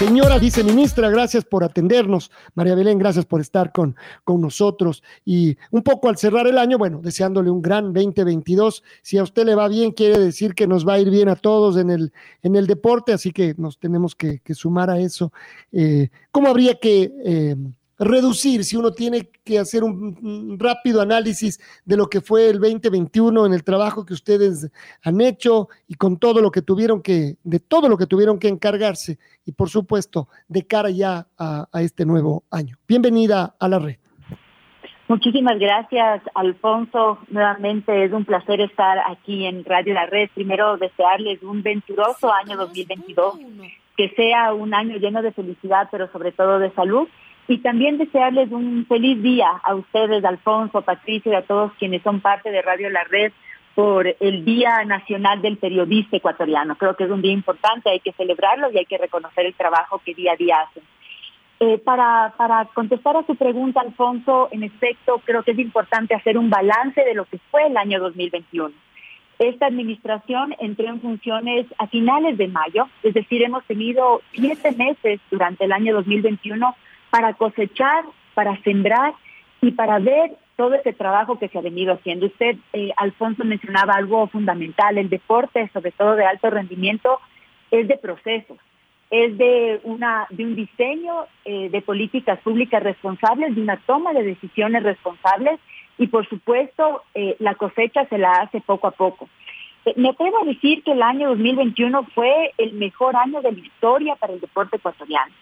Señora viceministra, gracias por atendernos. María Belén, gracias por estar con, con nosotros. Y un poco al cerrar el año, bueno, deseándole un gran 2022. Si a usted le va bien, quiere decir que nos va a ir bien a todos en el, en el deporte, así que nos tenemos que, sumar a eso. Eh, ¿Cómo habría que... Eh, reducir, si uno tiene que hacer un, rápido análisis de lo que fue el 2021 en el trabajo que ustedes han hecho y con todo lo que tuvieron que, de todo lo que tuvieron que encargarse y por supuesto de cara ya a, este nuevo año. Bienvenida a la red. Muchísimas gracias, Alfonso. Nuevamente es un placer estar aquí en Radio La Red. Primero desearles un venturoso año 2022, que sea un año lleno de felicidad, pero sobre todo de salud y también desearles un feliz día a ustedes, Alfonso, Patricio y a todos quienes son parte de Radio La Red por el Día Nacional del Periodista Ecuatoriano. Creo que es un día importante, hay que celebrarlo y hay que reconocer el trabajo que día a día hacen. Eh, para, para contestar a su pregunta, Alfonso, en efecto, creo que es importante hacer un balance de lo que fue el año 2021. Esta administración entró en funciones a finales de mayo, es decir, hemos tenido siete meses durante el año 2021 para cosechar, para sembrar y para ver todo ese trabajo que se ha venido haciendo. Usted, eh, Alfonso, mencionaba algo fundamental, el deporte, sobre todo de alto rendimiento, es de procesos, es de, una, de un diseño eh, de políticas públicas responsables, de una toma de decisiones responsables y, por supuesto, eh, la cosecha se la hace poco a poco. Me a decir que el año 2021 fue el mejor año de la historia para el deporte ecuatoriano.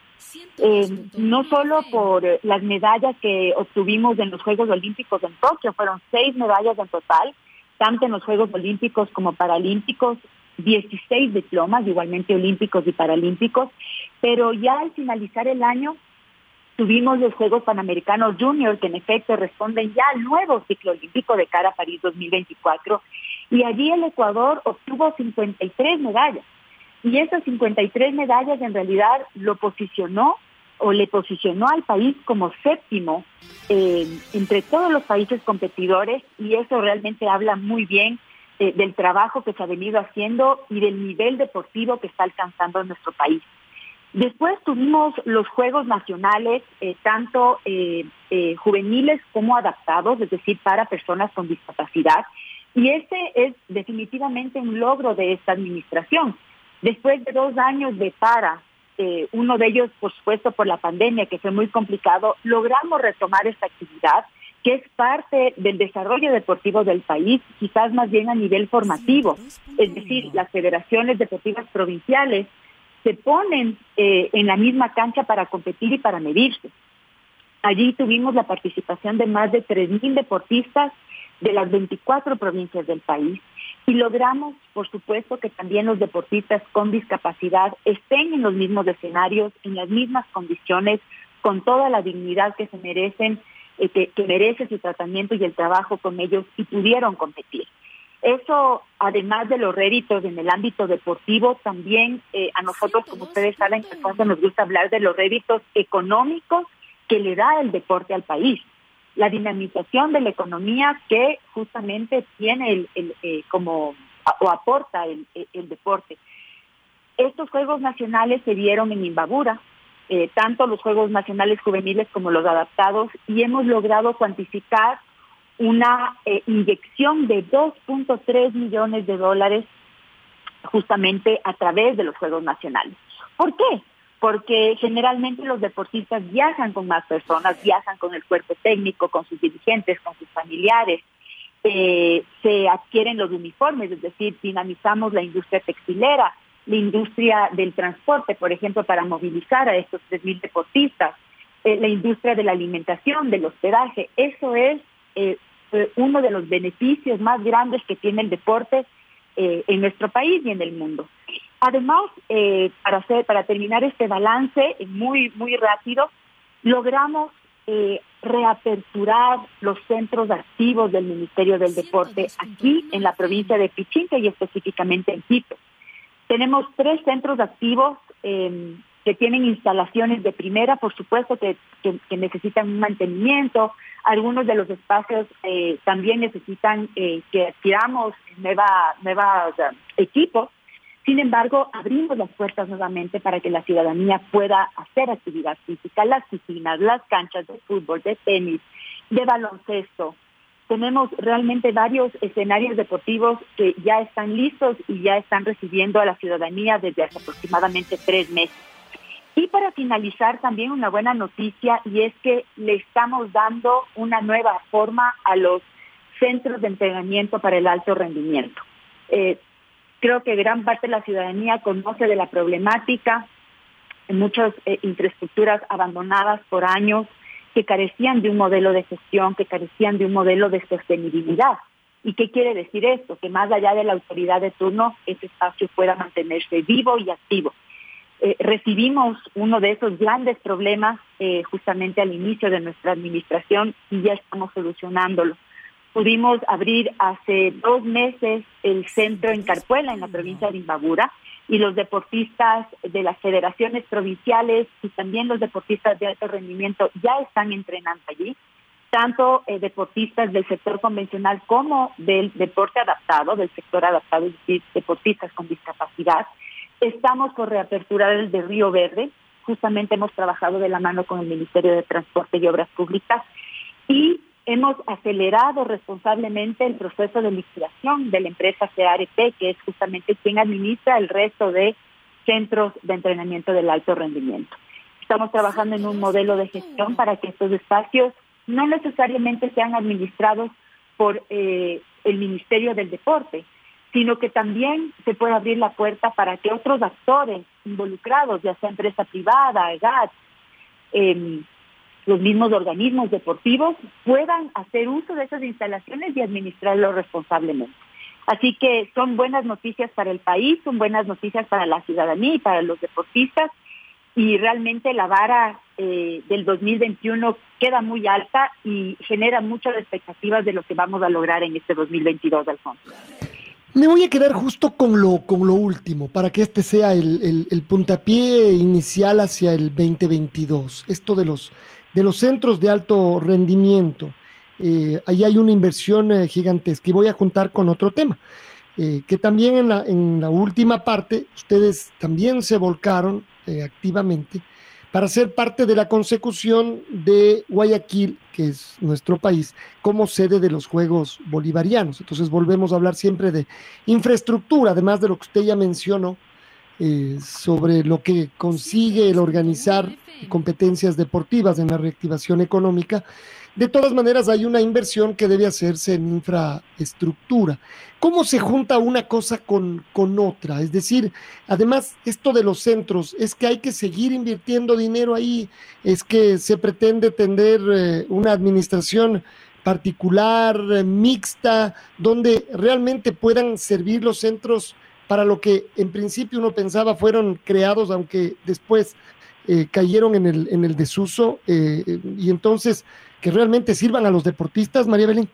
Eh, no solo por las medallas que obtuvimos en los Juegos Olímpicos en Tokio, fueron seis medallas en total, tanto en los Juegos Olímpicos como Paralímpicos, 16 diplomas, igualmente olímpicos y paralímpicos, pero ya al finalizar el año tuvimos los Juegos Panamericanos Junior, que en efecto responden ya al nuevo ciclo olímpico de cara a París 2024, y allí el Ecuador obtuvo 53 medallas. Y esas 53 medallas en realidad lo posicionó o le posicionó al país como séptimo eh, entre todos los países competidores y eso realmente habla muy bien eh, del trabajo que se ha venido haciendo y del nivel deportivo que está alcanzando nuestro país. Después tuvimos los Juegos Nacionales, eh, tanto juveniles como adaptados, es decir, para personas con discapacidad. Y este es definitivamente un logro de esta administración. Después de dos años de para, eh, uno de ellos, por supuesto, por la pandemia, que fue muy complicado, logramos retomar esta actividad, que es parte del desarrollo deportivo del país, quizás más bien a nivel formativo. Es decir, las federaciones deportivas provinciales se ponen eh, en la misma cancha para competir y para medirse. Allí tuvimos la participación de más de 3.000 deportistas de las 24 provincias del país y logramos, por supuesto, que también los deportistas con discapacidad estén en los mismos escenarios, en las mismas condiciones, con toda la dignidad que se merecen, eh, que, merece su tratamiento y el trabajo con ellos y pudieron competir. Eso, además de los réditos en el ámbito deportivo, también eh, a nosotros, como ustedes saben, nos gusta hablar de los réditos económicos que le da el deporte al país la dinamización de la economía que justamente tiene el, eh, como o aporta el, deporte. Estos Juegos Nacionales se dieron en Imbabura, eh, tanto los Juegos Nacionales juveniles como los adaptados, y hemos logrado cuantificar una eh, inyección de 2.3 millones de dólares justamente a través de los Juegos Nacionales. ¿Por qué? Porque generalmente los deportistas viajan con más personas, viajan con el cuerpo técnico, con sus dirigentes, con sus familiares, eh, se adquieren los uniformes, es decir, dinamizamos la industria textilera la industria del transporte, por ejemplo, para movilizar a estos 3.000 deportistas, eh, la industria de la alimentación, del hospedaje. Eso es eh, uno de los beneficios más grandes que tiene el deporte en nuestro país y en el mundo. Además, para, hacer, para terminar este balance muy, muy rápido, logramos reaperturar los centros activos del Ministerio del Deporte aquí en la provincia de Pichincha y específicamente en Quito. Tenemos tres centros activos eh, que tienen instalaciones de primera, por supuesto que, necesitan un mantenimiento. Algunos de los espacios eh, también necesitan eh, que adquiramos nueva, nuevos equipos. Sin embargo, abrimos las puertas nuevamente para que la ciudadanía pueda hacer actividad física, las piscinas, las canchas de fútbol, de tenis, de baloncesto, tenemos realmente varios escenarios deportivos que ya están listos y ya están recibiendo a la ciudadanía desde hace aproximadamente tres meses. Y para finalizar, también una buena noticia y es que le estamos dando una nueva forma a los centros de entrenamiento para el alto rendimiento. Eh, creo que gran parte de la ciudadanía conoce de la problemática, muchas eh, infraestructuras abandonadas por años, que carecían de un modelo de gestión, que carecían de un modelo de sostenibilidad. ¿Y qué quiere decir esto? Que más allá de la autoridad de turno, ese espacio pueda mantenerse vivo y activo. Eh, recibimos uno de esos grandes problemas eh, justamente al inicio de nuestra administración y ya estamos solucionándolo. Pudimos abrir hace dos meses el centro en Carpuela, en la provincia de Imbabura, y los deportistas de las federaciones provinciales y también los deportistas de alto rendimiento ya están entrenando allí, tanto eh, deportistas del sector convencional como del deporte adaptado, del sector adaptado, es decir, deportistas con discapacidad. Estamos por reaperturar el de Río Verde, justamente hemos trabajado de la mano con el Ministerio de Transporte y Obras Públicas y hemos acelerado responsablemente el proceso de liquidación de la empresa CARP, que es justamente quien administra el resto de centros de entrenamiento del alto rendimiento. Estamos trabajando en un modelo de gestión para que estos espacios no necesariamente sean administrados por eh, el Ministerio del Deporte, sino que también se pueda abrir la puerta para que otros actores involucrados, ya sea empresa privada, EGAT, eh, los mismos organismos deportivos puedan hacer uso de esas instalaciones y administrarlo responsablemente. Así que son buenas noticias para el país, son buenas noticias para la ciudadanía y para los deportistas y realmente la vara eh, del 2021 queda muy alta y genera muchas expectativas de lo que vamos a lograr en este 2022, Alfonso. Me voy a quedar justo con lo, con lo último, para que este sea el, el puntapié inicial hacia el 2022. Esto de los de los centros de alto rendimiento. Eh, ahí hay una inversión eh, gigantesca y voy a juntar con otro tema, eh, que también en la, en la, última parte ustedes también se volcaron activamente para ser parte de la consecución de Guayaquil, que es nuestro país, como sede de los Juegos Bolivarianos. Entonces volvemos a hablar siempre de infraestructura, además de lo que usted ya mencionó, sobre lo que consigue el organizar competencias deportivas, en la reactivación económica. De todas maneras, hay una inversión que debe hacerse en infraestructura. ¿Cómo se junta una cosa con, con otra? Es decir, además, esto de los centros, es que hay que seguir invirtiendo dinero ahí, es que se pretende tener eh, una administración particular, eh, mixta, donde realmente puedan servir los centros para lo que en principio uno pensaba fueron creados, aunque después eh, cayeron en el, en el desuso eh, y entonces que realmente sirvan a los deportistas, María Belén?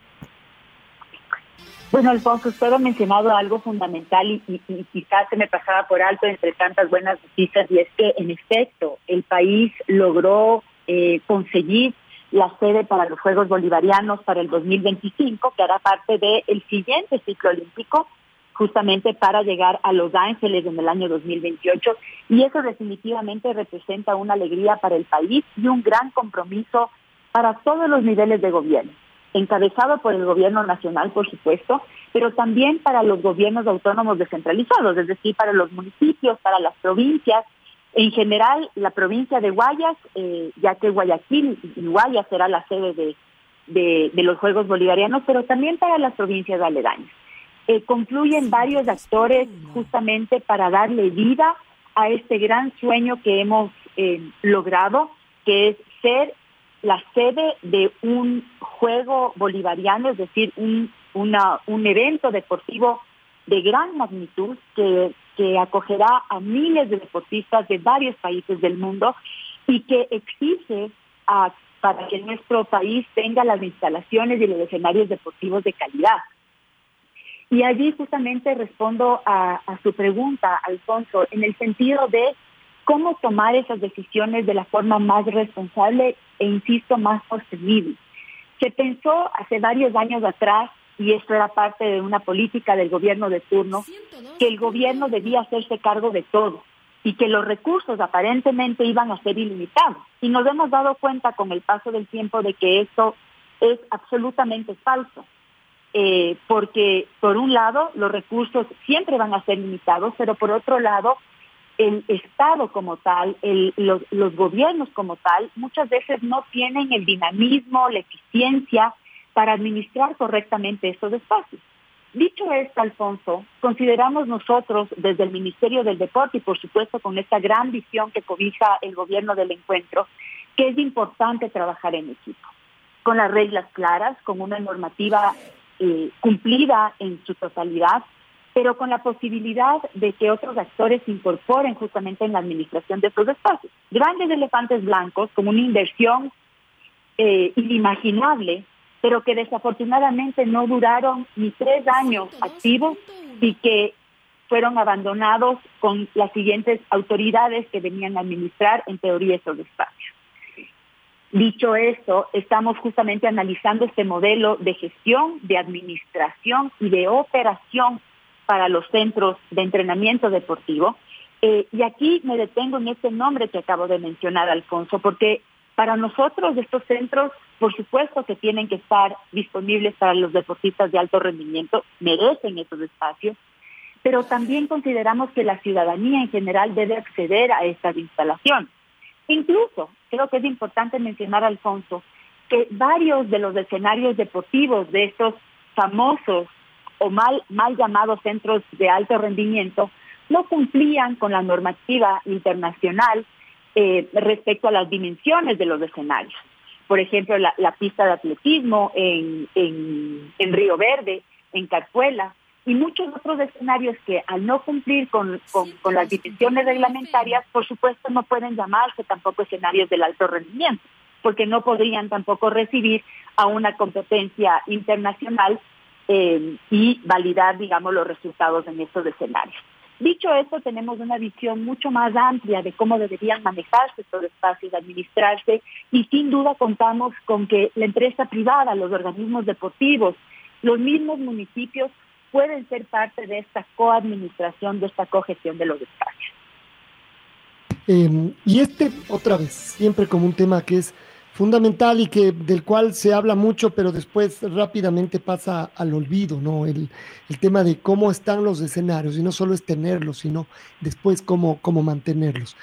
Bueno, Alfonso, usted ha mencionado algo fundamental y, quizás se me pasaba por alto entre tantas buenas noticias y es que en efecto el país logró eh, conseguir la sede para los Juegos Bolivarianos para el 2025, que hará parte del siguiente ciclo olímpico justamente para llegar a Los Ángeles en el año 2028 y eso definitivamente representa una alegría para el país y un gran compromiso para todos los niveles de gobierno, encabezado por el gobierno nacional, por supuesto, pero también para los gobiernos autónomos descentralizados, es decir, para los municipios, para las provincias. En general, la provincia de Guayas, eh, ya que Guayaquil y Guayas será la sede de, de los Juegos Bolivarianos, pero también para las provincias aledañas. Eh, confluyen varios actores justamente para darle vida a este gran sueño que hemos eh, logrado, que es ser la sede de un juego bolivariano, es decir, un, un evento deportivo de gran magnitud que, que acogerá a miles de deportistas de varios países del mundo y que exige para que nuestro país tenga las instalaciones y los escenarios deportivos de calidad. Y allí justamente respondo a, a su pregunta, Alfonso, en el sentido de cómo tomar esas decisiones de la forma más responsable e, insisto, más sostenible. Se pensó hace varios años atrás, y esto era parte de una política del gobierno de turno, que el gobierno debía hacerse cargo de todo y que los recursos aparentemente iban a ser ilimitados. Y nos hemos dado cuenta con el paso del tiempo de que esto es absolutamente falso. Eh, porque por un lado los recursos siempre van a ser limitados, pero por otro lado el Estado como tal, los, los gobiernos como tal, muchas veces no tienen el dinamismo, la eficiencia para administrar correctamente estos espacios. Dicho esto, Alfonso, consideramos nosotros desde el Ministerio del Deporte y por supuesto con esta gran visión que cobija el gobierno del encuentro, que es importante trabajar en equipo, con las reglas claras, con una normativa eh, cumplida en su totalidad, pero con la posibilidad de que otros actores se incorporen justamente en la administración de estos espacios. Grandes elefantes blancos, como una inversión eh, inimaginable, pero que desafortunadamente no duraron ni tres años activos y que fueron abandonados con las siguientes autoridades que venían a administrar en teoría esos espacios. Dicho esto, estamos justamente analizando este modelo de gestión, de administración y de operación para los centros de entrenamiento deportivo. Eh, y aquí me detengo en este nombre que acabo de mencionar, Alfonso, porque para nosotros estos centros, por supuesto que tienen que estar disponibles para los deportistas de alto rendimiento, merecen esos espacios, pero también consideramos que la ciudadanía en general debe acceder a estas instalaciones. Incluso, creo que es importante mencionar, Alfonso, que varios de los escenarios deportivos de estos famosos o mal, mal llamados centros de alto rendimiento no cumplían con la normativa internacional eh, respecto a las dimensiones de los escenarios. Por ejemplo, la, pista de atletismo en, en, Río Verde, en Carpuela, y muchos otros escenarios que al no cumplir con, con, con, las dimensiones reglamentarias, por supuesto no pueden llamarse tampoco escenarios del alto rendimiento, porque no podrían tampoco recibir a una competencia internacional eh, y validar, digamos, los resultados en estos escenarios. Dicho esto, tenemos una visión mucho más amplia de cómo deberían manejarse estos espacios, administrarse, y sin duda contamos con que la empresa privada, los organismos deportivos, los mismos municipios pueden ser parte de esta coadministración, de esta cogestión de los espacios. Eh, y este, otra vez, siempre como un tema que es fundamental y que del cual se habla mucho, pero después rápidamente pasa al olvido, ¿no? El, tema de cómo están los escenarios, y no solo es tenerlos, sino después cómo, cómo mantenerlos.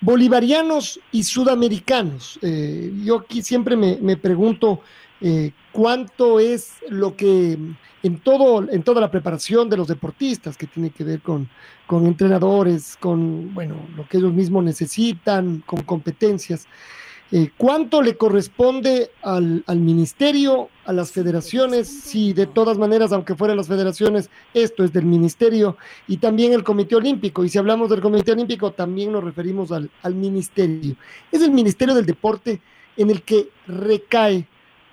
Bolivarianos y sudamericanos. Eh, yo aquí siempre me, pregunto eh, cuánto es lo que en todo, en toda la preparación de los deportistas, que tiene que ver con, con entrenadores, con bueno, lo que ellos mismos necesitan, con competencias. Eh, ¿Cuánto le corresponde al, ministerio, a las federaciones? Si de todas maneras, aunque fueran las federaciones, esto es del ministerio y también el Comité Olímpico. Y si hablamos del Comité Olímpico, también nos referimos al, ministerio. Es el Ministerio del Deporte en el que recae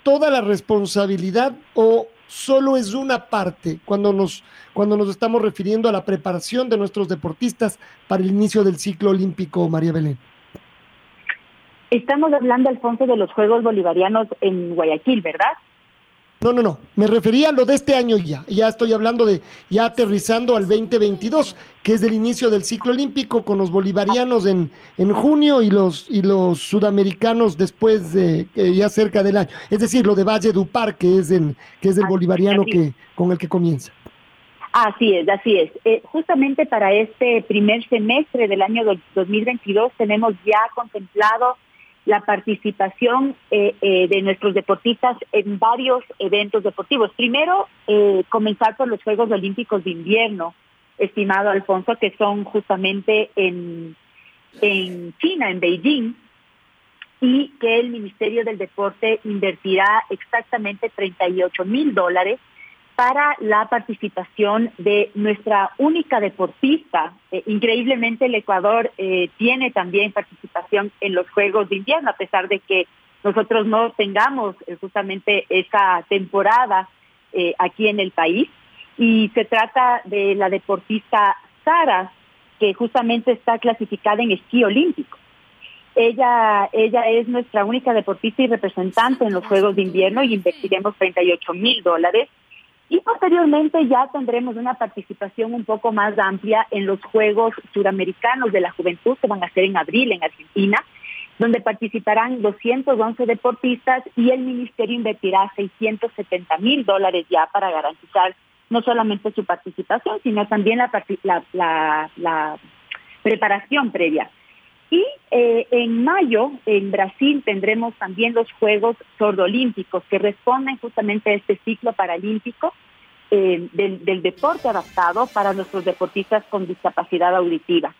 toda la responsabilidad o solo es una parte cuando nos, cuando nos estamos refiriendo a la preparación de nuestros deportistas para el inicio del ciclo olímpico, María Belén. Estamos hablando, Alfonso, de los Juegos Bolivarianos en Guayaquil, ¿verdad? No, no, no. Me refería a lo de este año ya. Ya estoy hablando de ya aterrizando al 2022, que es el inicio del ciclo olímpico con los bolivarianos en, en junio y los y los sudamericanos después de ya cerca del año. Es decir, lo de Valle Dupar, que es en, que es el bolivariano que con el que comienza. Así es, así es. Eh, justamente para este primer semestre del año 2022 tenemos ya contemplado la participación eh, eh, de nuestros deportistas en varios eventos deportivos. Primero, eh, comenzar por los Juegos Olímpicos de Invierno, estimado Alfonso, que son justamente en, en China, en Beijing, y que el Ministerio del Deporte invertirá exactamente 38 mil dólares para la participación de nuestra única deportista. Eh, increíblemente el Ecuador eh, tiene también participación en los Juegos de Invierno, a pesar de que nosotros no tengamos eh, justamente esa temporada aquí en el país. Y se trata de la deportista Sara, que justamente está clasificada en esquí olímpico. Ella, ella es nuestra única deportista y representante en los Juegos de Invierno y invertiremos 38 mil dólares y posteriormente ya tendremos una participación un poco más amplia en los Juegos Suramericanos de la Juventud que van a ser en abril en Argentina, donde participarán 211 deportistas y el ministerio invertirá 670 mil dólares ya para garantizar no solamente su participación, sino también la, la, preparación previa. Y eh, en mayo, en Brasil, tendremos también los Juegos Sordolímpicos, que responden justamente a este ciclo paralímpico eh, del, deporte adaptado para nuestros deportistas con discapacidad auditiva.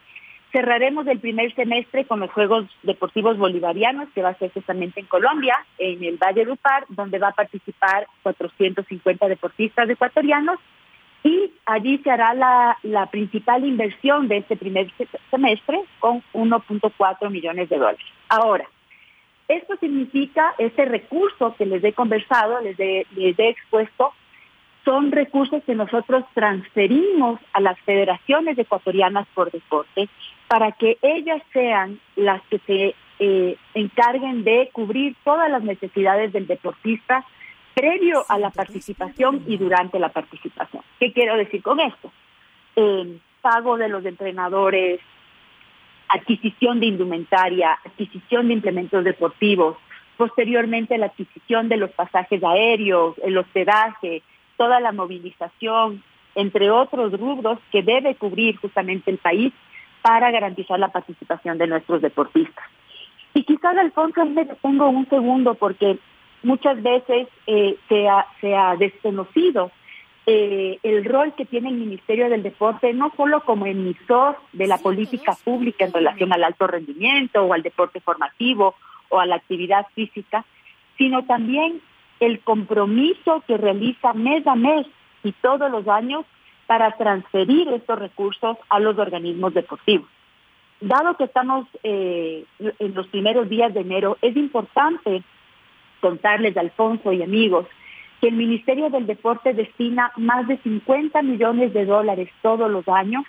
Cerraremos el primer semestre con los Juegos Deportivos Bolivarianos, que va a ser justamente en Colombia, en el Valle Upar, donde va a participar 450 deportistas ecuatorianos. Y allí se hará la, principal inversión de este primer semestre con 1.4 millones de dólares. Ahora, esto significa ese recurso que les he conversado, les les he expuesto, son recursos que nosotros transferimos a las federaciones ecuatorianas por deporte para que ellas sean las que se eh, encarguen de cubrir todas las necesidades del deportista previo a la participación y durante la participación. ¿Qué quiero decir con esto? pago de los entrenadores, adquisición de indumentaria, adquisición de implementos deportivos, posteriormente la adquisición de los pasajes aéreos, el hospedaje, toda la movilización, entre otros rubros que debe cubrir justamente el país para garantizar la participación de nuestros deportistas. Y quizás, Alfonso, me detengo un segundo porque muchas veces eh, se, ha, se, ha, desconocido eh, el rol que tiene el Ministerio del Deporte, no solo como emisor de la política pública en relación al alto rendimiento o al deporte formativo o a la actividad física, sino también el compromiso que realiza mes a mes y todos los años para transferir estos recursos a los organismos deportivos. Dado que estamos eh, en los primeros días de enero, es importante contarles, Alfonso y amigos, que el Ministerio del Deporte destina más de 50 millones de dólares todos los años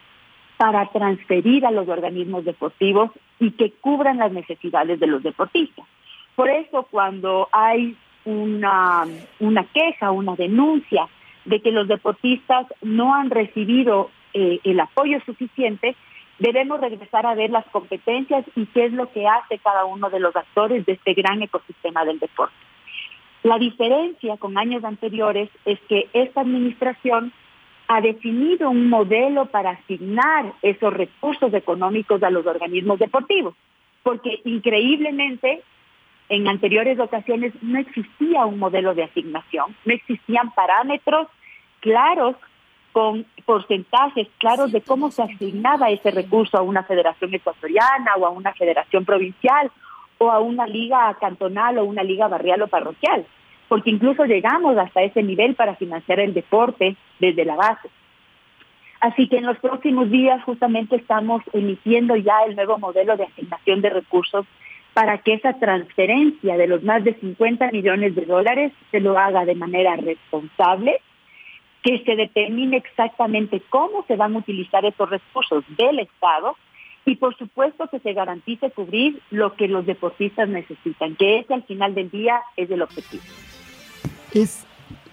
para transferir a los organismos deportivos y que cubran las necesidades de los deportistas. Por eso, cuando hay una, una queja, una denuncia de que los deportistas no han recibido eh, el apoyo suficiente, debemos regresar a ver las competencias y qué es lo que hace cada uno de los actores de este gran ecosistema del deporte. La diferencia con años anteriores es que esta administración ha definido un modelo para asignar esos recursos económicos a los organismos deportivos, porque increíblemente en anteriores ocasiones no existía un modelo de asignación, no existían parámetros claros con porcentajes claros de cómo se asignaba ese recurso a una federación ecuatoriana o a una federación provincial o a una liga cantonal o una liga barrial o parroquial, porque incluso llegamos hasta ese nivel para financiar el deporte desde la base. Así que en los próximos días justamente estamos emitiendo ya el nuevo modelo de asignación de recursos para que esa transferencia de los más de 50 millones de dólares se lo haga de manera responsable, que se determine exactamente cómo se van a utilizar esos recursos del Estado y por supuesto que se garantice cubrir lo que los deportistas necesitan, que ese al final del día es el objetivo. Es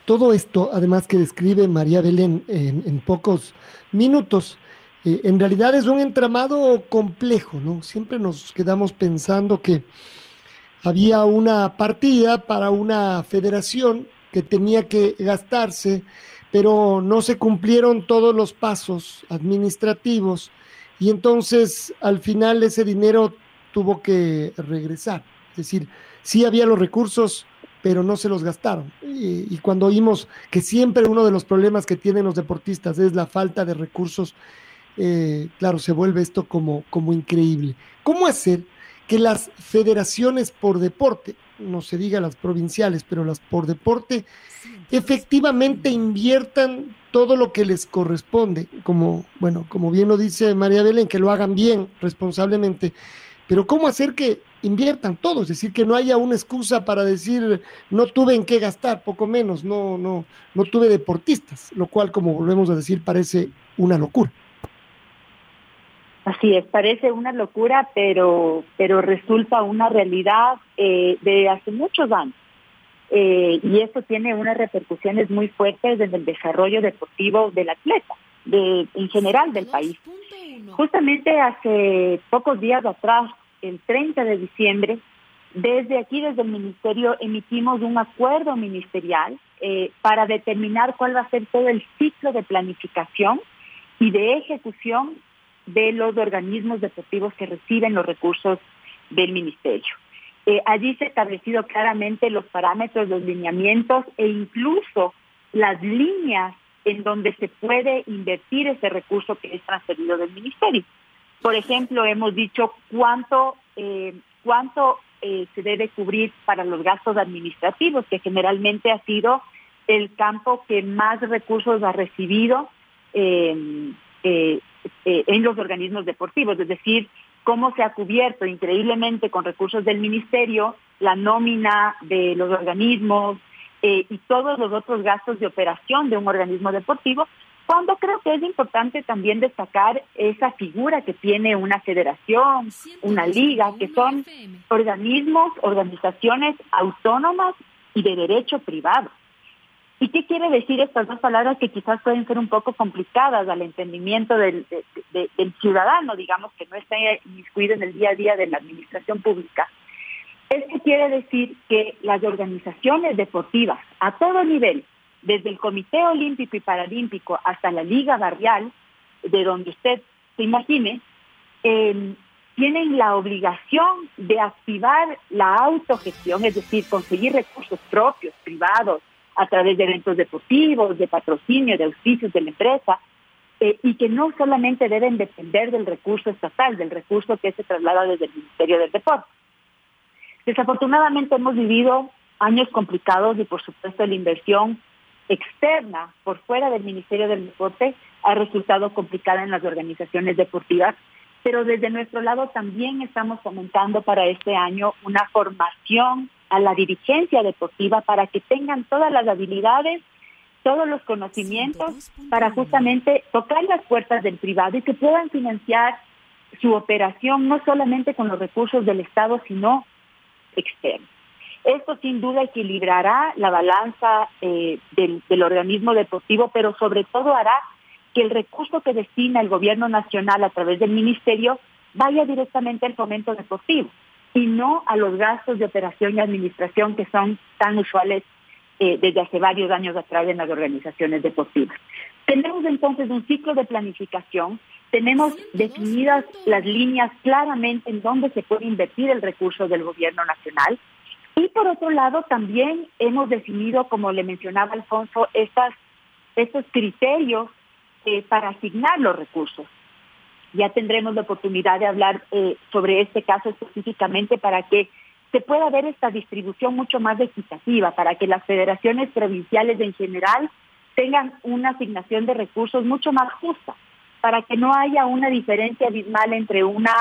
todo esto, además que describe María Belén en, pocos minutos, eh, en realidad es un entramado complejo, ¿no? Siempre nos quedamos pensando que había una partida para una federación que tenía que gastarse, pero no se cumplieron todos los pasos administrativos y entonces al final ese dinero tuvo que regresar. Es decir, sí había los recursos, pero no se los gastaron. Y, cuando oímos que siempre uno de los problemas que tienen los deportistas es la falta de recursos, eh, claro, se vuelve esto como, como increíble. ¿Cómo hacer que las federaciones por deporte, no se diga las provinciales, pero las por deporte, efectivamente inviertan todo lo que les corresponde, como, bueno, como bien lo dice María Belén, que lo hagan bien, responsablemente, pero ¿cómo hacer que inviertan todo? Es decir, que no haya una excusa para decir, no tuve en qué gastar, poco menos, no, no, no tuve deportistas, lo cual, como volvemos a decir, parece una locura. Así es, parece una locura, pero, pero resulta una realidad eh, de hace muchos años. Eh, y esto tiene unas repercusiones muy fuertes en el desarrollo deportivo del atleta, de, en general del país. Justamente hace pocos días atrás, el 30 de diciembre, desde aquí, desde el Ministerio, emitimos un acuerdo ministerial eh, para determinar cuál va a ser todo el ciclo de planificación y de ejecución de los organismos deportivos que reciben los recursos del ministerio. Eh, allí se ha establecido claramente los parámetros, los lineamientos e incluso las líneas en donde se puede invertir ese recurso que es transferido del ministerio. Por ejemplo, hemos dicho cuánto, eh, cuánto eh, se debe cubrir para los gastos administrativos, que generalmente ha sido el campo que más recursos ha recibido en los organismos deportivos, es decir, cómo se ha cubierto increíblemente con recursos del ministerio la nómina de los organismos eh, y todos los otros gastos de operación de un organismo deportivo, cuando creo que es importante también destacar esa figura que tiene una federación, una liga, que son organismos, organizaciones autónomas y de derecho privado. ¿Y qué quiere decir estas dos palabras que quizás pueden ser un poco complicadas al entendimiento del, ciudadano, digamos, que no está inmiscuido en el día a día de la administración pública? Esto quiere decir que las organizaciones deportivas a todo nivel, desde el Comité Olímpico y Paralímpico hasta la Liga Barrial, de donde usted se imagine, eh, tienen la obligación de activar la autogestión, es decir, conseguir recursos propios, privados, a través de eventos deportivos, de patrocinio, de auspicios de la empresa, eh, y que no solamente deben depender del recurso estatal, del recurso que se traslada desde el Ministerio del Deporte. Desafortunadamente hemos vivido años complicados y por supuesto la inversión externa por fuera del Ministerio del Deporte ha resultado complicada en las organizaciones deportivas, pero desde nuestro lado también estamos fomentando para este año una formación a la dirigencia deportiva para que tengan todas las habilidades, todos los conocimientos para justamente tocar las puertas del privado y que puedan financiar su operación no solamente con los recursos del Estado, sino externos. Esto sin duda equilibrará la balanza eh, del, del organismo deportivo, pero sobre todo hará que el recurso que destina el gobierno nacional a través del ministerio vaya directamente al fomento deportivo y no a los gastos de operación y administración que son tan usuales eh, desde hace varios años atrás en las organizaciones deportivas. Tenemos entonces un ciclo de planificación, tenemos definidas las líneas claramente en dónde se puede invertir el recurso del gobierno nacional. Y por otro lado también hemos definido, como le mencionaba Alfonso, estas, estos criterios eh, para asignar los recursos ya tendremos la oportunidad de hablar eh, sobre este caso específicamente para que se pueda ver esta distribución mucho más equitativa, para que las federaciones provinciales en general tengan una asignación de recursos mucho más justa, para que no haya una diferencia abismal entre una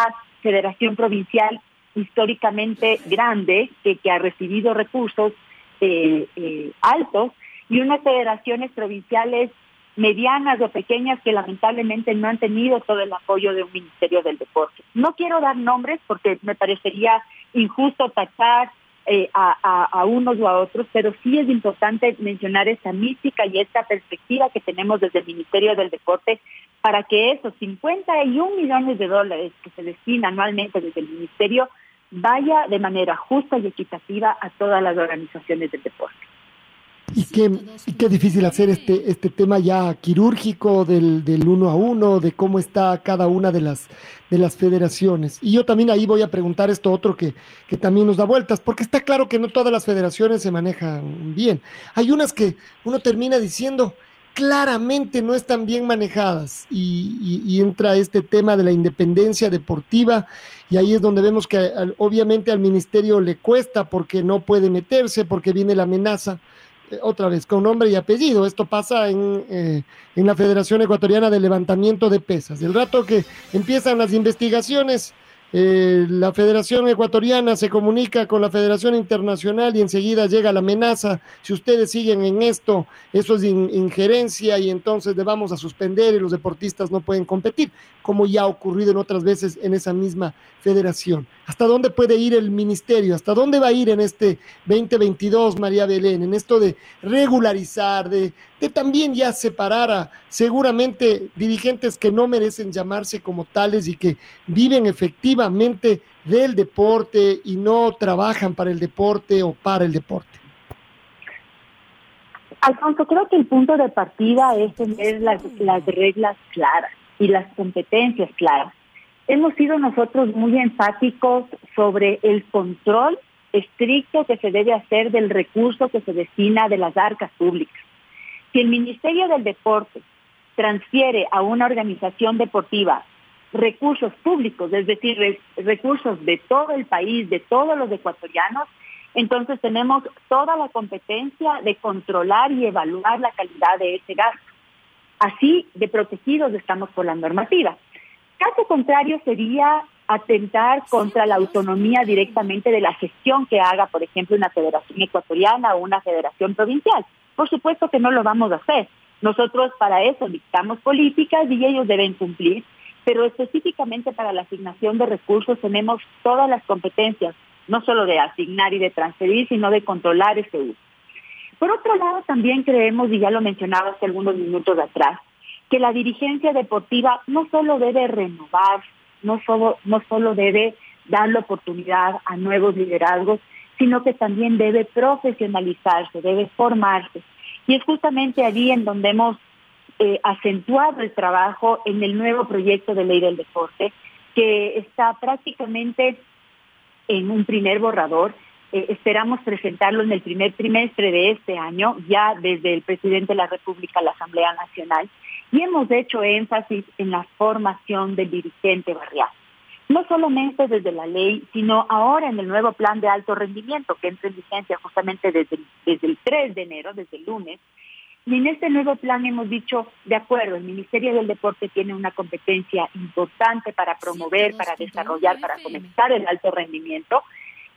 federación provincial históricamente grande que, que ha recibido recursos eh, eh, altos y unas federaciones provinciales medianas o pequeñas que lamentablemente no han tenido todo el apoyo de un Ministerio del Deporte. No quiero dar nombres porque me parecería injusto tachar eh, a, a, unos o a otros, pero sí es importante mencionar esta mística y esta perspectiva que tenemos desde el Ministerio del Deporte para que esos 51 millones de dólares que se destinan anualmente desde el Ministerio vaya de manera justa y equitativa a todas las organizaciones del deporte. Y qué, qué difícil hacer este, este tema ya quirúrgico del, del uno a uno, de cómo está cada una de las, de las federaciones. Y yo también ahí voy a preguntar esto otro que, que también nos da vueltas, porque está claro que no todas las federaciones se manejan bien. Hay unas que uno termina diciendo, claramente no están bien manejadas y, entra este tema de la independencia deportiva y ahí es donde vemos que obviamente al ministerio le cuesta porque no puede meterse, porque viene la amenaza, otra vez con nombre y apellido. Esto pasa en, eh, en la Federación Ecuatoriana de Levantamiento de Pesas. El rato que empiezan las investigaciones, eh, la Federación Ecuatoriana se comunica con la Federación Internacional y enseguida llega la amenaza. Si ustedes siguen en esto, eso es injerencia y entonces le vamos a suspender y los deportistas no pueden competir, como ya ha ocurrido en otras veces en esa misma federación. ¿Hasta dónde puede ir el ministerio? ¿Hasta dónde va a ir en este 2022, María Belén? En esto de regularizar, de, también ya separar a seguramente dirigentes que no merecen llamarse como tales y que viven efectivamente del deporte y no trabajan para el deporte o para el deporte. Alfonso, creo que el punto de partida es tener las reglas claras y las competencias claras hemos sido nosotros muy enfáticos sobre el control estricto que se debe hacer del recurso que se destina de las arcas públicas. Si el Ministerio del Deporte transfiere a una organización deportiva recursos públicos, es decir, recursos de todo el país, de todos los ecuatorianos, entonces tenemos toda la competencia de controlar y evaluar la calidad de ese gasto. Así de protegidos estamos por la normativa. Caso contrario sería atentar contra la autonomía directamente de la gestión que haga, por ejemplo, una federación ecuatoriana o una federación provincial. Por supuesto que no lo vamos a hacer. Nosotros para eso dictamos políticas y ellos deben cumplir, pero específicamente para la asignación de recursos tenemos todas las competencias, no solo de asignar y de transferir, sino de controlar ese uso. Por otro lado, también creemos, y ya lo mencionaba hace algunos minutos atrás, que la dirigencia deportiva no solo debe renovar, no solo, no solo debe dar la oportunidad a nuevos liderazgos, sino que también debe profesionalizarse, debe formarse. Y es justamente allí en donde hemos eh, acentuado el trabajo en el nuevo proyecto de ley del deporte, que está prácticamente en un primer borrador. Eh, esperamos presentarlo en el primer trimestre de este año, ya desde el presidente de la República a la Asamblea Nacional y hemos hecho énfasis en la formación del dirigente barrial. No solamente desde la ley, sino ahora en el nuevo plan de alto rendimiento que entra en vigencia justamente desde, desde el 3 de enero, desde el lunes. Y en este nuevo plan hemos dicho, de acuerdo, el Ministerio del Deporte tiene una competencia importante para promover, para desarrollar, para comenzar el alto rendimiento.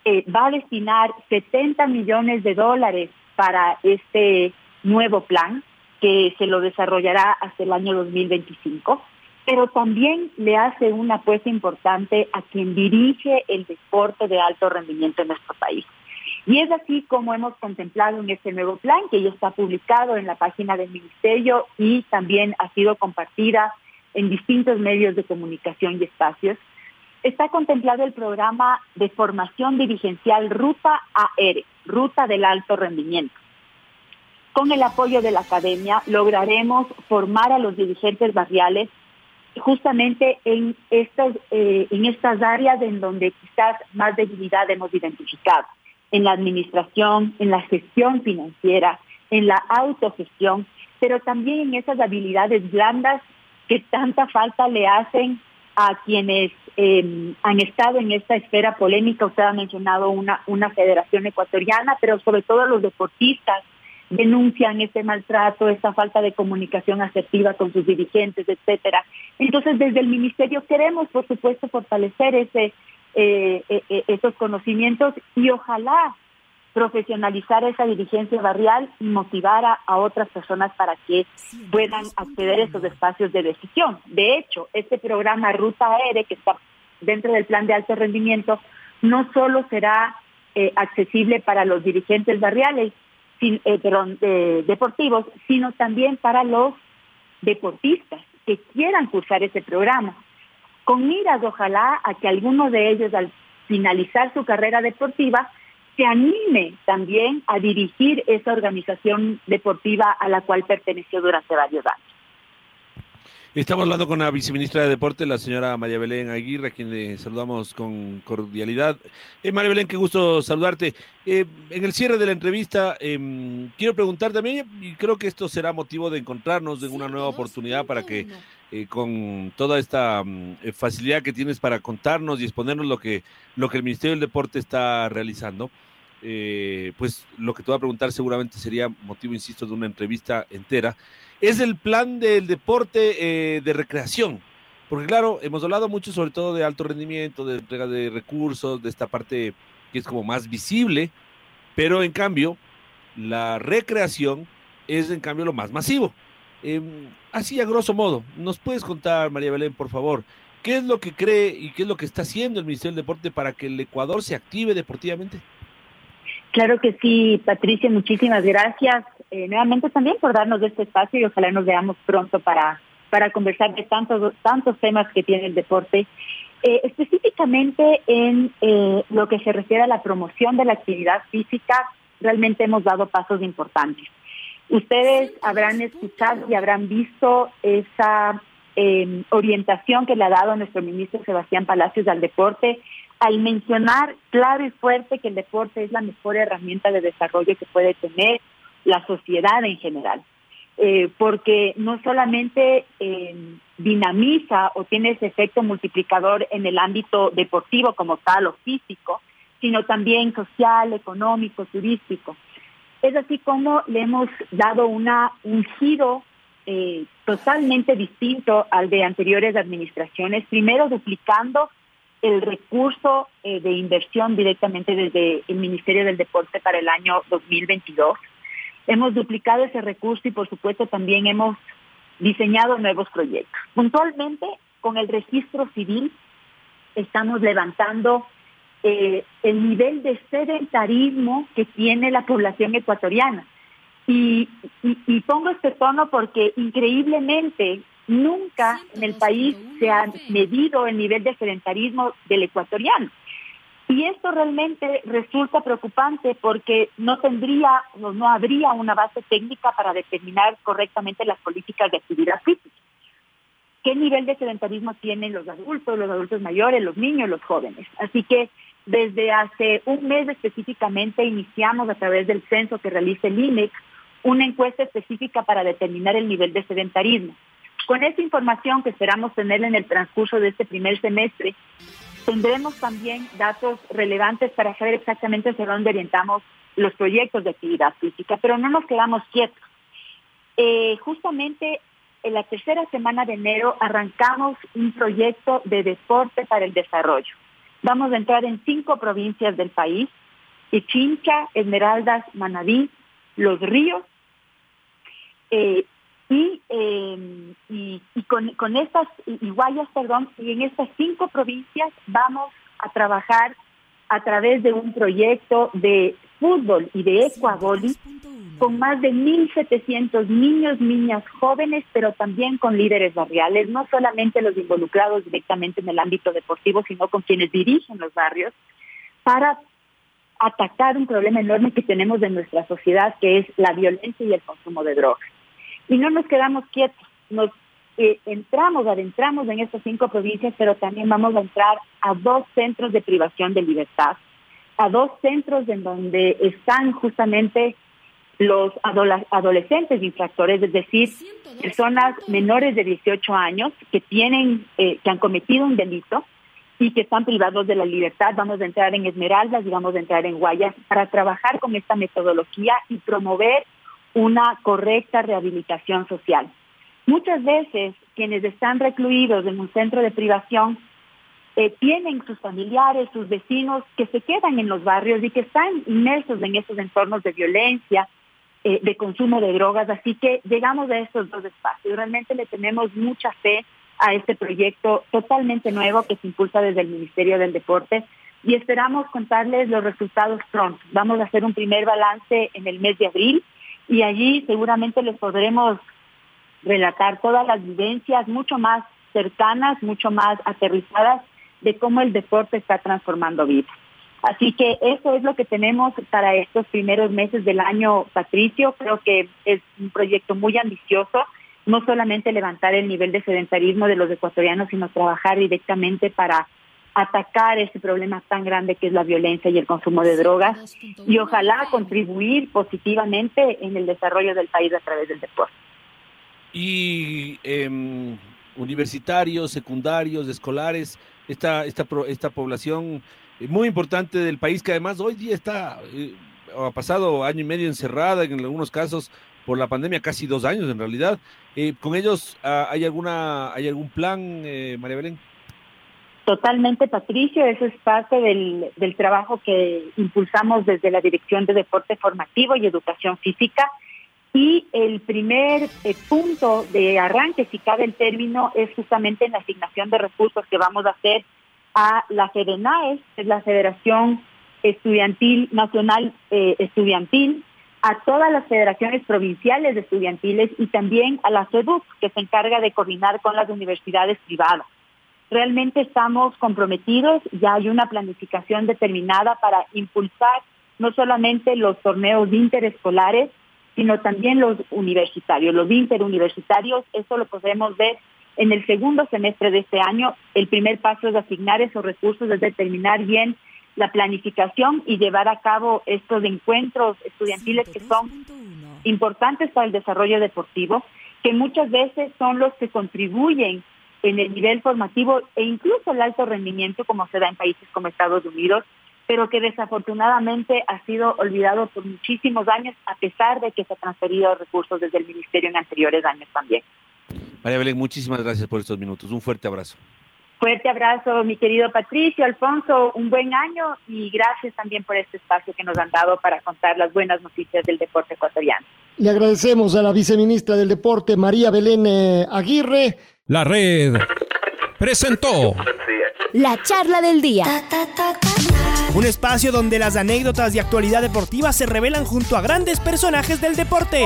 Eh, va a destinar 70 millones de dólares para este nuevo plan que se lo desarrollará hasta el año 2025, pero también le hace una apuesta importante a quien dirige el deporte de alto rendimiento en nuestro país. Y es así como hemos contemplado en este nuevo plan, que ya está publicado en la página del Ministerio y también ha sido compartida en distintos medios de comunicación y espacios, está contemplado el programa de formación dirigencial Ruta AR, Ruta del Alto Rendimiento. Con el apoyo de la academia lograremos formar a los dirigentes barriales justamente en estas, eh, en estas áreas en donde quizás más debilidad hemos identificado, en la administración, en la gestión financiera, en la autogestión, pero también en esas habilidades blandas que tanta falta le hacen a quienes em, han estado en esta esfera polémica. Usted ha mencionado una, una federación ecuatoriana, pero sobre todo los deportistas, denuncian este maltrato, esta falta de comunicación asertiva con sus dirigentes, etcétera. Entonces, desde el ministerio queremos, por supuesto, fortalecer ese eh, eh, eh, esos conocimientos y ojalá profesionalizar esa dirigencia barrial y motivar a, otras personas para que puedan acceder a esos espacios de decisión. De hecho, este programa Ruta Aérea, que está dentro del plan de alto rendimiento, no solo será accesible para los dirigentes barriales, eh, deportivos, sino también para los deportistas que quieran cursar ese programa, con miras ojalá a que alguno de ellos al finalizar su carrera deportiva se anime también a dirigir esa organización deportiva a la cual perteneció durante varios años. Estamos hablando con la viceministra de Deporte, la señora María Belén Aguirre, a quien le saludamos con cordialidad. Eh, María Belén, qué gusto saludarte. Eh, en el cierre de la entrevista, eh, quiero preguntar también, y creo que esto será motivo de encontrarnos en una nueva oportunidad para que eh, con toda esta um, facilidad que tienes para contarnos y exponernos lo que, lo que el Ministerio del Deporte está realizando, eh, pues lo que te voy a preguntar seguramente sería motivo, insisto, de una entrevista entera es el plan del deporte eh, de recreación. Porque claro, hemos hablado mucho sobre todo de alto rendimiento, de entrega de recursos, de esta parte que es como más visible, pero en cambio, la recreación es en cambio lo más masivo. Eh, así a grosso modo, ¿nos puedes contar, María Belén, por favor, qué es lo que cree y qué es lo que está haciendo el Ministerio del Deporte para que el Ecuador se active deportivamente? Claro que sí, Patricia, muchísimas gracias eh, nuevamente también por darnos este espacio y ojalá nos veamos pronto para, para conversar de tantos, tantos temas que tiene el deporte. Eh, específicamente en eh, lo que se refiere a la promoción de la actividad física, realmente hemos dado pasos importantes. Ustedes habrán escuchado y habrán visto esa eh, orientación que le ha dado nuestro ministro Sebastián Palacios al deporte al mencionar claro y fuerte que el deporte es la mejor herramienta de desarrollo que puede tener la sociedad en general. Eh, porque no solamente eh, dinamiza o tiene ese efecto multiplicador en el ámbito deportivo como tal o físico, sino también social, económico, turístico. Es así como le hemos dado un giro eh, totalmente distinto al de anteriores administraciones, primero duplicando el recurso eh, de inversión directamente desde el Ministerio del Deporte para el año 2022 Hemos duplicado ese recurso y por supuesto también hemos diseñado nuevos proyectos. Puntualmente, con el registro civil, estamos levantando eh, el nivel de sedentarismo que tiene la población ecuatoriana. Y, y, y, pongo este tono porque increíblemente nunca en el país se ha medido el nivel de sedentarismo del ecuatoriano. Y esto realmente resulta preocupante porque no tendría o no habría una base técnica para determinar correctamente las políticas de actividad física. ¿Qué nivel de sedentarismo tienen los adultos, los adultos mayores, los niños, los jóvenes? Así que desde hace un mes específicamente iniciamos a través del censo que realiza el INEC una encuesta específica para determinar el nivel de sedentarismo. Con esta información que esperamos tener en el transcurso de este primer semestre, Tendremos también datos relevantes para saber exactamente hacia dónde orientamos los proyectos de actividad física, pero no nos quedamos quietos. Eh, justamente en la tercera semana de enero arrancamos un proyecto de deporte para el desarrollo. Vamos a entrar en cinco provincias del país, Ichincha, Esmeraldas, Manabí, Los Ríos, eh, y, eh, y, y con, con, estas, y Guayas, perdón, y en estas cinco provincias vamos a trabajar a través de un proyecto de fútbol y de ecuavoli con más de 1.700 niños, niñas jóvenes, pero también con líderes barriales, no solamente los involucrados directamente en el ámbito deportivo, sino con quienes dirigen los barrios, para atacar un problema enorme que tenemos en nuestra sociedad, que es la violencia y el consumo de drogas. Y no nos quedamos quietos, nos eh, entramos, adentramos en estas cinco provincias, pero también vamos a entrar a dos centros de privación de libertad, a dos centros en donde están justamente los adolescentes infractores, es decir, personas menores de 18 años que tienen, eh, que han cometido un delito y que están privados de la libertad. Vamos a entrar en Esmeraldas y vamos a entrar en Guayas para trabajar con esta metodología y promover una correcta rehabilitación social. Muchas veces quienes están recluidos en un centro de privación eh, tienen sus familiares, sus vecinos que se quedan en los barrios y que están inmersos en esos entornos de violencia, eh, de consumo de drogas. Así que llegamos a estos dos espacios. Realmente le tenemos mucha fe a este proyecto totalmente nuevo que se impulsa desde el Ministerio del Deporte y esperamos contarles los resultados pronto. Vamos a hacer un primer balance en el mes de abril y allí seguramente les podremos relatar todas las vivencias mucho más cercanas, mucho más aterrizadas de cómo el deporte está transformando vidas. Así que eso es lo que tenemos para estos primeros meses del año, Patricio. Creo que es un proyecto muy ambicioso, no solamente levantar el nivel de sedentarismo de los ecuatorianos, sino trabajar directamente para atacar ese problema tan grande que es la violencia y el consumo de drogas y ojalá contribuir positivamente en el desarrollo del país a través del deporte. Y eh, universitarios, secundarios, escolares, esta, esta, esta población muy importante del país que además hoy día está, eh, ha pasado año y medio encerrada en algunos casos por la pandemia, casi dos años en realidad. Eh, ¿Con ellos ah, hay, alguna, hay algún plan, eh, María Belén? Totalmente, Patricio. Eso es parte del, del trabajo que impulsamos desde la Dirección de Deporte Formativo y Educación Física. Y el primer eh, punto de arranque, si cabe el término, es justamente en la asignación de recursos que vamos a hacer a la FEDENAES, que es la Federación Estudiantil Nacional eh, Estudiantil, a todas las federaciones provinciales de estudiantiles y también a la CEDUC, que se encarga de coordinar con las universidades privadas. Realmente estamos comprometidos, ya hay una planificación determinada para impulsar no solamente los torneos interescolares, sino también los universitarios, los interuniversitarios, eso lo podemos ver en el segundo semestre de este año. El primer paso es asignar esos recursos, es determinar bien la planificación y llevar a cabo estos encuentros estudiantiles que son importantes para el desarrollo deportivo, que muchas veces son los que contribuyen en el nivel formativo e incluso el alto rendimiento como se da en países como Estados Unidos, pero que desafortunadamente ha sido olvidado por muchísimos años a pesar de que se han transferido recursos desde el ministerio en anteriores años también. María Belén, muchísimas gracias por estos minutos. Un fuerte abrazo. Fuerte abrazo, mi querido Patricio, Alfonso, un buen año y gracias también por este espacio que nos han dado para contar las buenas noticias del deporte ecuatoriano. Le agradecemos a la viceministra del Deporte, María Belén eh, Aguirre. La red presentó la charla del día. Un espacio donde las anécdotas de actualidad deportiva se revelan junto a grandes personajes del deporte.